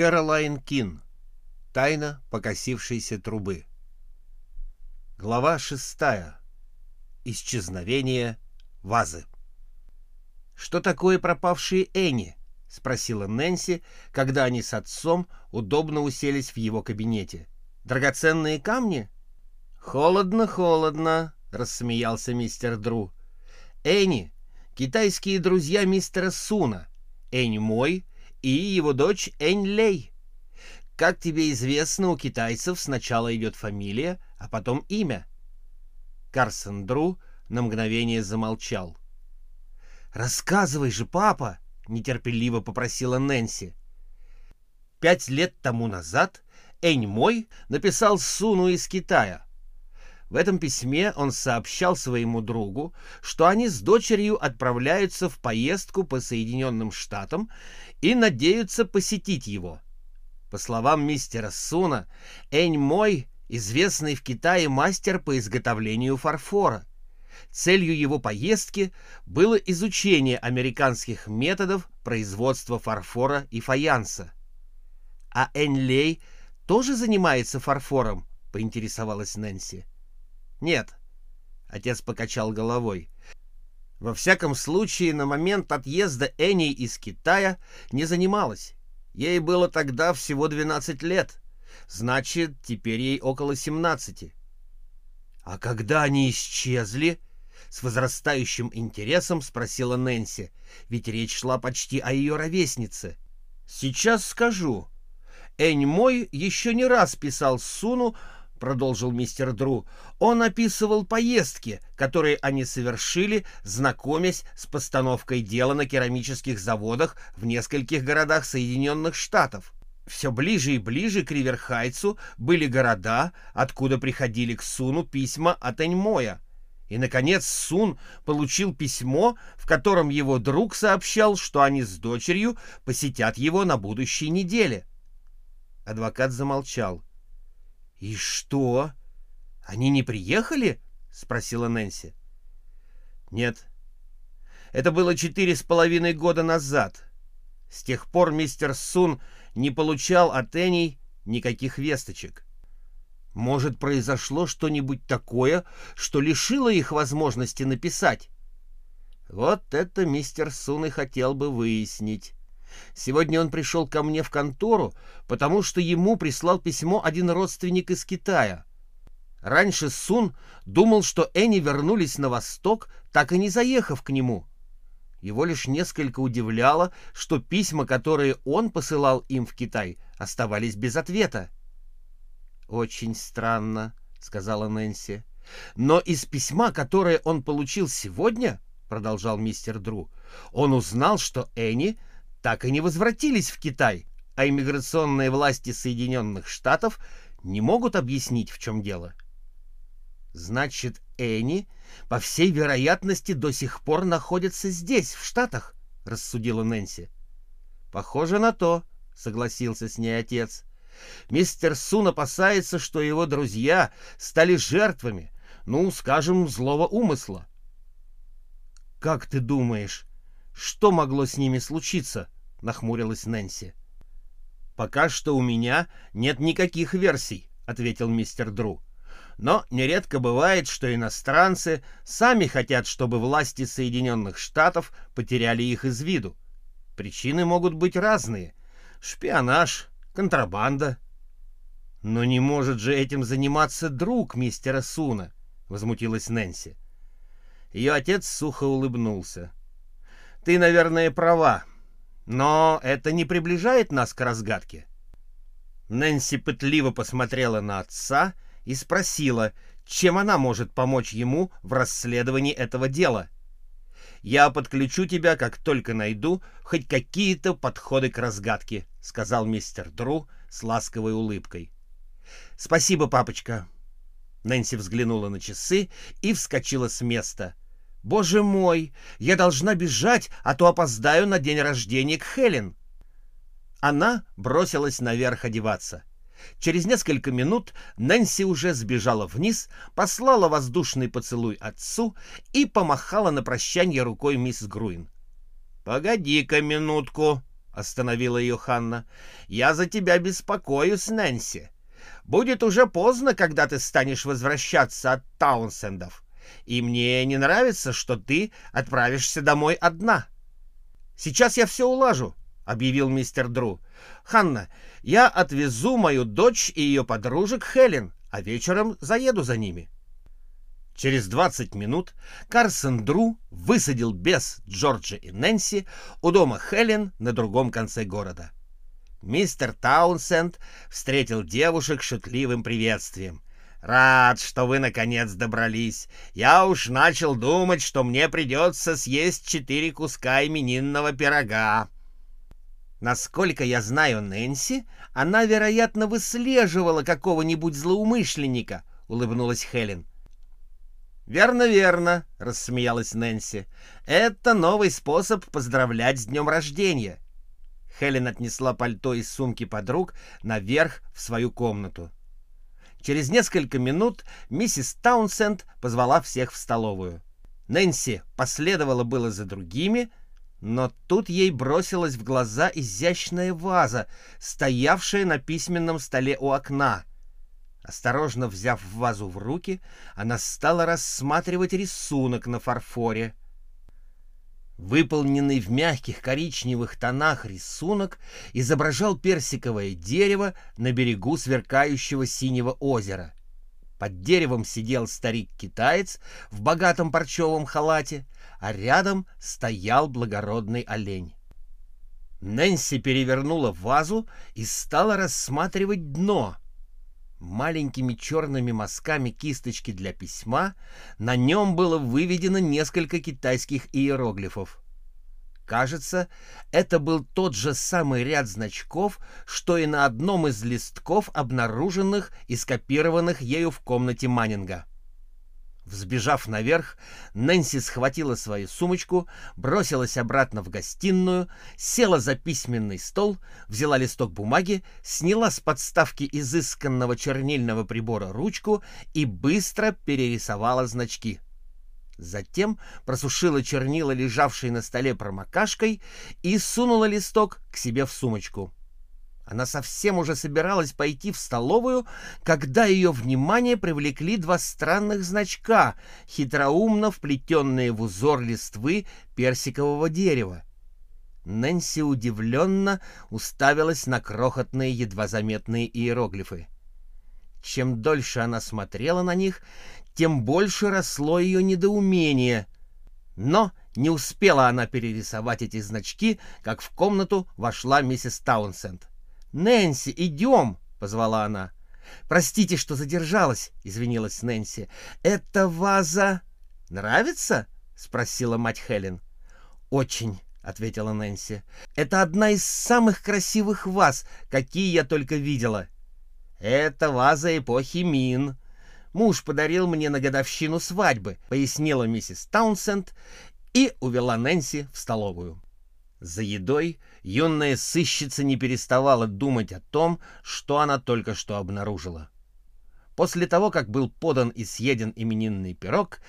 Кэролайн Кин. Тайна покосившейся трубы. Глава шестая. Исчезновение вазы. «Что такое пропавшие Энни?» — спросила Нэнси, когда они с отцом удобно уселись в его кабинете. «Драгоценные камни?» «Холодно, холодно», — рассмеялся мистер Дру. «Энни — китайские друзья мистера Суна. Энни мой и его дочь Энь Лей. Как тебе известно, у китайцев сначала идет фамилия, а потом имя. Карсон Дру на мгновение замолчал. «Рассказывай же, папа!» — нетерпеливо попросила Нэнси. Пять лет тому назад Энь Мой написал Суну из Китая — в этом письме он сообщал своему другу, что они с дочерью отправляются в поездку по Соединенным Штатам и надеются посетить его. По словам мистера Суна, Энь Мой — известный в Китае мастер по изготовлению фарфора. Целью его поездки было изучение американских методов производства фарфора и фаянса. «А Энь Лей тоже занимается фарфором?» — поинтересовалась Нэнси. Нет. Отец покачал головой. Во всяком случае, на момент отъезда Энни из Китая не занималась. Ей было тогда всего 12 лет. Значит, теперь ей около 17. А когда они исчезли? С возрастающим интересом спросила Нэнси, ведь речь шла почти о ее ровеснице. Сейчас скажу. Энь мой еще не раз писал Суну продолжил мистер Дру, он описывал поездки, которые они совершили, знакомясь с постановкой дела на керамических заводах в нескольких городах Соединенных Штатов. Все ближе и ближе к Риверхайцу были города, откуда приходили к Суну письма от Эньмоя. И, наконец, Сун получил письмо, в котором его друг сообщал, что они с дочерью посетят его на будущей неделе. Адвокат замолчал. — «И что? Они не приехали?» — спросила Нэнси. «Нет. Это было четыре с половиной года назад. С тех пор мистер Сун не получал от Энни никаких весточек. Может, произошло что-нибудь такое, что лишило их возможности написать?» Вот это мистер Сун и хотел бы выяснить. Сегодня он пришел ко мне в контору, потому что ему прислал письмо один родственник из Китая. Раньше Сун думал, что Энни вернулись на восток, так и не заехав к нему. Его лишь несколько удивляло, что письма, которые он посылал им в Китай, оставались без ответа. «Очень странно», — сказала Нэнси. «Но из письма, которое он получил сегодня, — продолжал мистер Дру, — он узнал, что Энни так и не возвратились в Китай, а иммиграционные власти Соединенных Штатов не могут объяснить, в чем дело. Значит, Энни, по всей вероятности, до сих пор находится здесь, в Штатах, рассудила Нэнси. Похоже на то, согласился с ней отец. Мистер Сун опасается, что его друзья стали жертвами, ну, скажем, злого умысла. Как ты думаешь, что могло с ними случиться? нахмурилась Нэнси. Пока что у меня нет никаких версий, ответил мистер Дру. Но нередко бывает, что иностранцы сами хотят, чтобы власти Соединенных Штатов потеряли их из виду. Причины могут быть разные. Шпионаж, контрабанда. Но не может же этим заниматься друг мистера Суна, возмутилась Нэнси. Ее отец сухо улыбнулся. Ты, наверное, права. Но это не приближает нас к разгадке. Нэнси пытливо посмотрела на отца и спросила, чем она может помочь ему в расследовании этого дела. «Я подключу тебя, как только найду хоть какие-то подходы к разгадке», — сказал мистер Дру с ласковой улыбкой. «Спасибо, папочка». Нэнси взглянула на часы и вскочила с места. Боже мой, я должна бежать, а то опоздаю на день рождения к Хелен. Она бросилась наверх одеваться. Через несколько минут Нэнси уже сбежала вниз, послала воздушный поцелуй отцу и помахала на прощание рукой мисс Груин. «Погоди-ка минутку», — остановила ее Ханна. «Я за тебя беспокоюсь, Нэнси. Будет уже поздно, когда ты станешь возвращаться от Таунсендов. И мне не нравится, что ты отправишься домой одна». «Сейчас я все улажу», — объявил мистер Дру. «Ханна, я отвезу мою дочь и ее подружек Хелен, а вечером заеду за ними». Через 20 минут Карсон Дру высадил без Джорджа и Нэнси у дома Хелен на другом конце города. Мистер Таунсенд встретил девушек шутливым приветствием. «Рад, что вы наконец добрались. Я уж начал думать, что мне придется съесть четыре куска именинного пирога». Насколько я знаю Нэнси, она, вероятно, выслеживала какого-нибудь злоумышленника, — улыбнулась Хелен. «Верно, верно», — рассмеялась Нэнси. «Это новый способ поздравлять с днем рождения». Хелен отнесла пальто из сумки подруг наверх в свою комнату. Через несколько минут миссис Таунсенд позвала всех в столовую. Нэнси последовала было за другими, но тут ей бросилась в глаза изящная ваза, стоявшая на письменном столе у окна — Осторожно взяв вазу в руки, она стала рассматривать рисунок на фарфоре. Выполненный в мягких коричневых тонах рисунок изображал персиковое дерево на берегу сверкающего синего озера. Под деревом сидел старик-китаец в богатом парчевом халате, а рядом стоял благородный олень. Нэнси перевернула вазу и стала рассматривать дно — маленькими черными мазками кисточки для письма, на нем было выведено несколько китайских иероглифов. Кажется, это был тот же самый ряд значков, что и на одном из листков, обнаруженных и скопированных ею в комнате Маннинга. Взбежав наверх, Нэнси схватила свою сумочку, бросилась обратно в гостиную, села за письменный стол, взяла листок бумаги, сняла с подставки изысканного чернильного прибора ручку и быстро перерисовала значки. Затем просушила чернила, лежавшие на столе промокашкой, и сунула листок к себе в сумочку. Она совсем уже собиралась пойти в столовую, когда ее внимание привлекли два странных значка, хитроумно вплетенные в узор листвы персикового дерева. Нэнси удивленно уставилась на крохотные, едва заметные иероглифы. Чем дольше она смотрела на них, тем больше росло ее недоумение. Но не успела она перерисовать эти значки, как в комнату вошла миссис Таунсенд. «Нэнси, идем!» — позвала она. «Простите, что задержалась», — извинилась Нэнси. «Это ваза нравится?» — спросила мать Хелен. «Очень», — ответила Нэнси. «Это одна из самых красивых ваз, какие я только видела». «Это ваза эпохи Мин. Муж подарил мне на годовщину свадьбы», — пояснила миссис Таунсенд и увела Нэнси в столовую. За едой юная сыщица не переставала думать о том, что она только что обнаружила. После того, как был подан и съеден именинный пирог,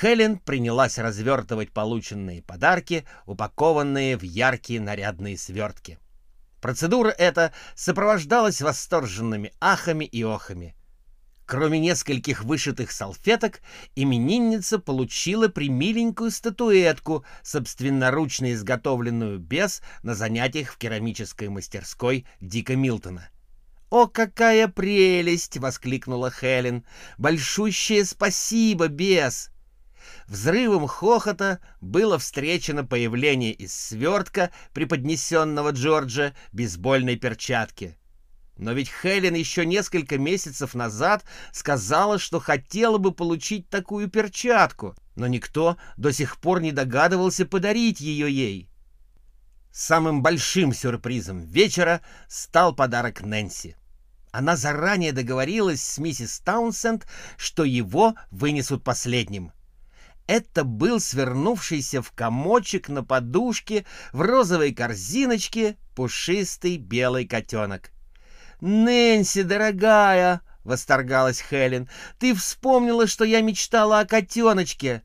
Хелен принялась развертывать полученные подарки, упакованные в яркие нарядные свертки. Процедура эта сопровождалась восторженными ахами и охами. Кроме нескольких вышитых салфеток, именинница получила примиленькую статуэтку, собственноручно изготовленную без на занятиях в керамической мастерской Дика Милтона. «О, какая прелесть!» — воскликнула Хелен. «Большущее спасибо, бес!» Взрывом хохота было встречено появление из свертка, преподнесенного Джорджа, бейсбольной перчатки. Но ведь Хелен еще несколько месяцев назад сказала, что хотела бы получить такую перчатку, но никто до сих пор не догадывался подарить ее ей. Самым большим сюрпризом вечера стал подарок Нэнси. Она заранее договорилась с миссис Таунсенд, что его вынесут последним. Это был свернувшийся в комочек на подушке в розовой корзиночке пушистый белый котенок. «Нэнси, дорогая!» — восторгалась Хелен. «Ты вспомнила, что я мечтала о котеночке!»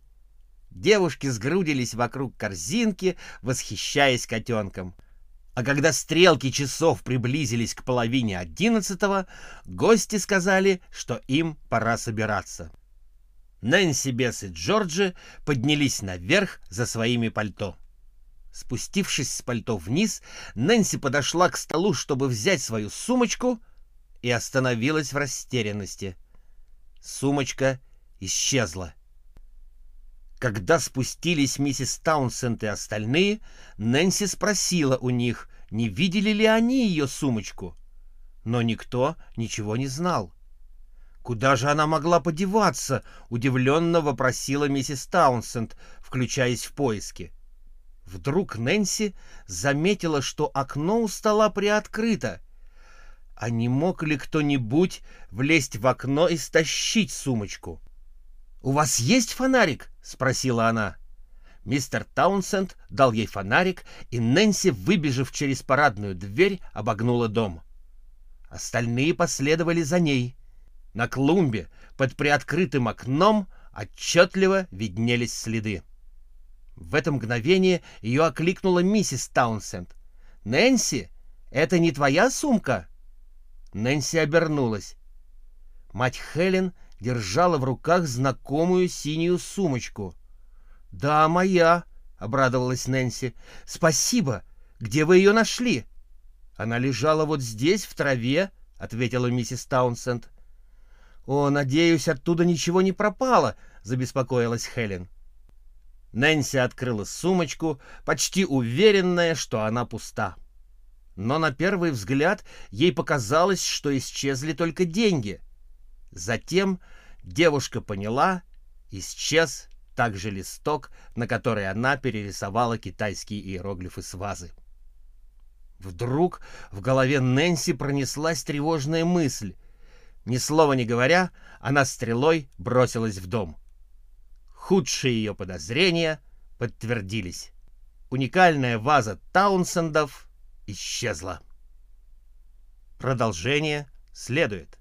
Девушки сгрудились вокруг корзинки, восхищаясь котенком. А когда стрелки часов приблизились к половине одиннадцатого, гости сказали, что им пора собираться. Нэнси, Бесс и Джорджи поднялись наверх за своими пальто. Спустившись с пальто вниз, Нэнси подошла к столу, чтобы взять свою сумочку, и остановилась в растерянности. Сумочка исчезла. Когда спустились миссис Таунсенд и остальные, Нэнси спросила у них, не видели ли они ее сумочку. Но никто ничего не знал. «Куда же она могла подеваться?» — удивленно вопросила миссис Таунсенд, включаясь в поиски. Вдруг Нэнси заметила, что окно у стола приоткрыто. А не мог ли кто-нибудь влезть в окно и стащить сумочку? «У вас есть фонарик?» — спросила она. Мистер Таунсенд дал ей фонарик, и Нэнси, выбежав через парадную дверь, обогнула дом. Остальные последовали за ней. На клумбе под приоткрытым окном отчетливо виднелись следы. В это мгновение ее окликнула миссис Таунсенд. «Нэнси, это не твоя сумка?» Нэнси обернулась. Мать Хелен держала в руках знакомую синюю сумочку. «Да, моя», — обрадовалась Нэнси. «Спасибо. Где вы ее нашли?» «Она лежала вот здесь, в траве», — ответила миссис Таунсенд. «О, надеюсь, оттуда ничего не пропало», — забеспокоилась Хелен. Нэнси открыла сумочку, почти уверенная, что она пуста. Но на первый взгляд ей показалось, что исчезли только деньги — Затем девушка поняла, исчез также листок, на который она перерисовала китайские иероглифы с вазы. Вдруг в голове Нэнси пронеслась тревожная мысль. Ни слова не говоря, она стрелой бросилась в дом. Худшие ее подозрения подтвердились. Уникальная ваза Таунсендов исчезла. Продолжение следует.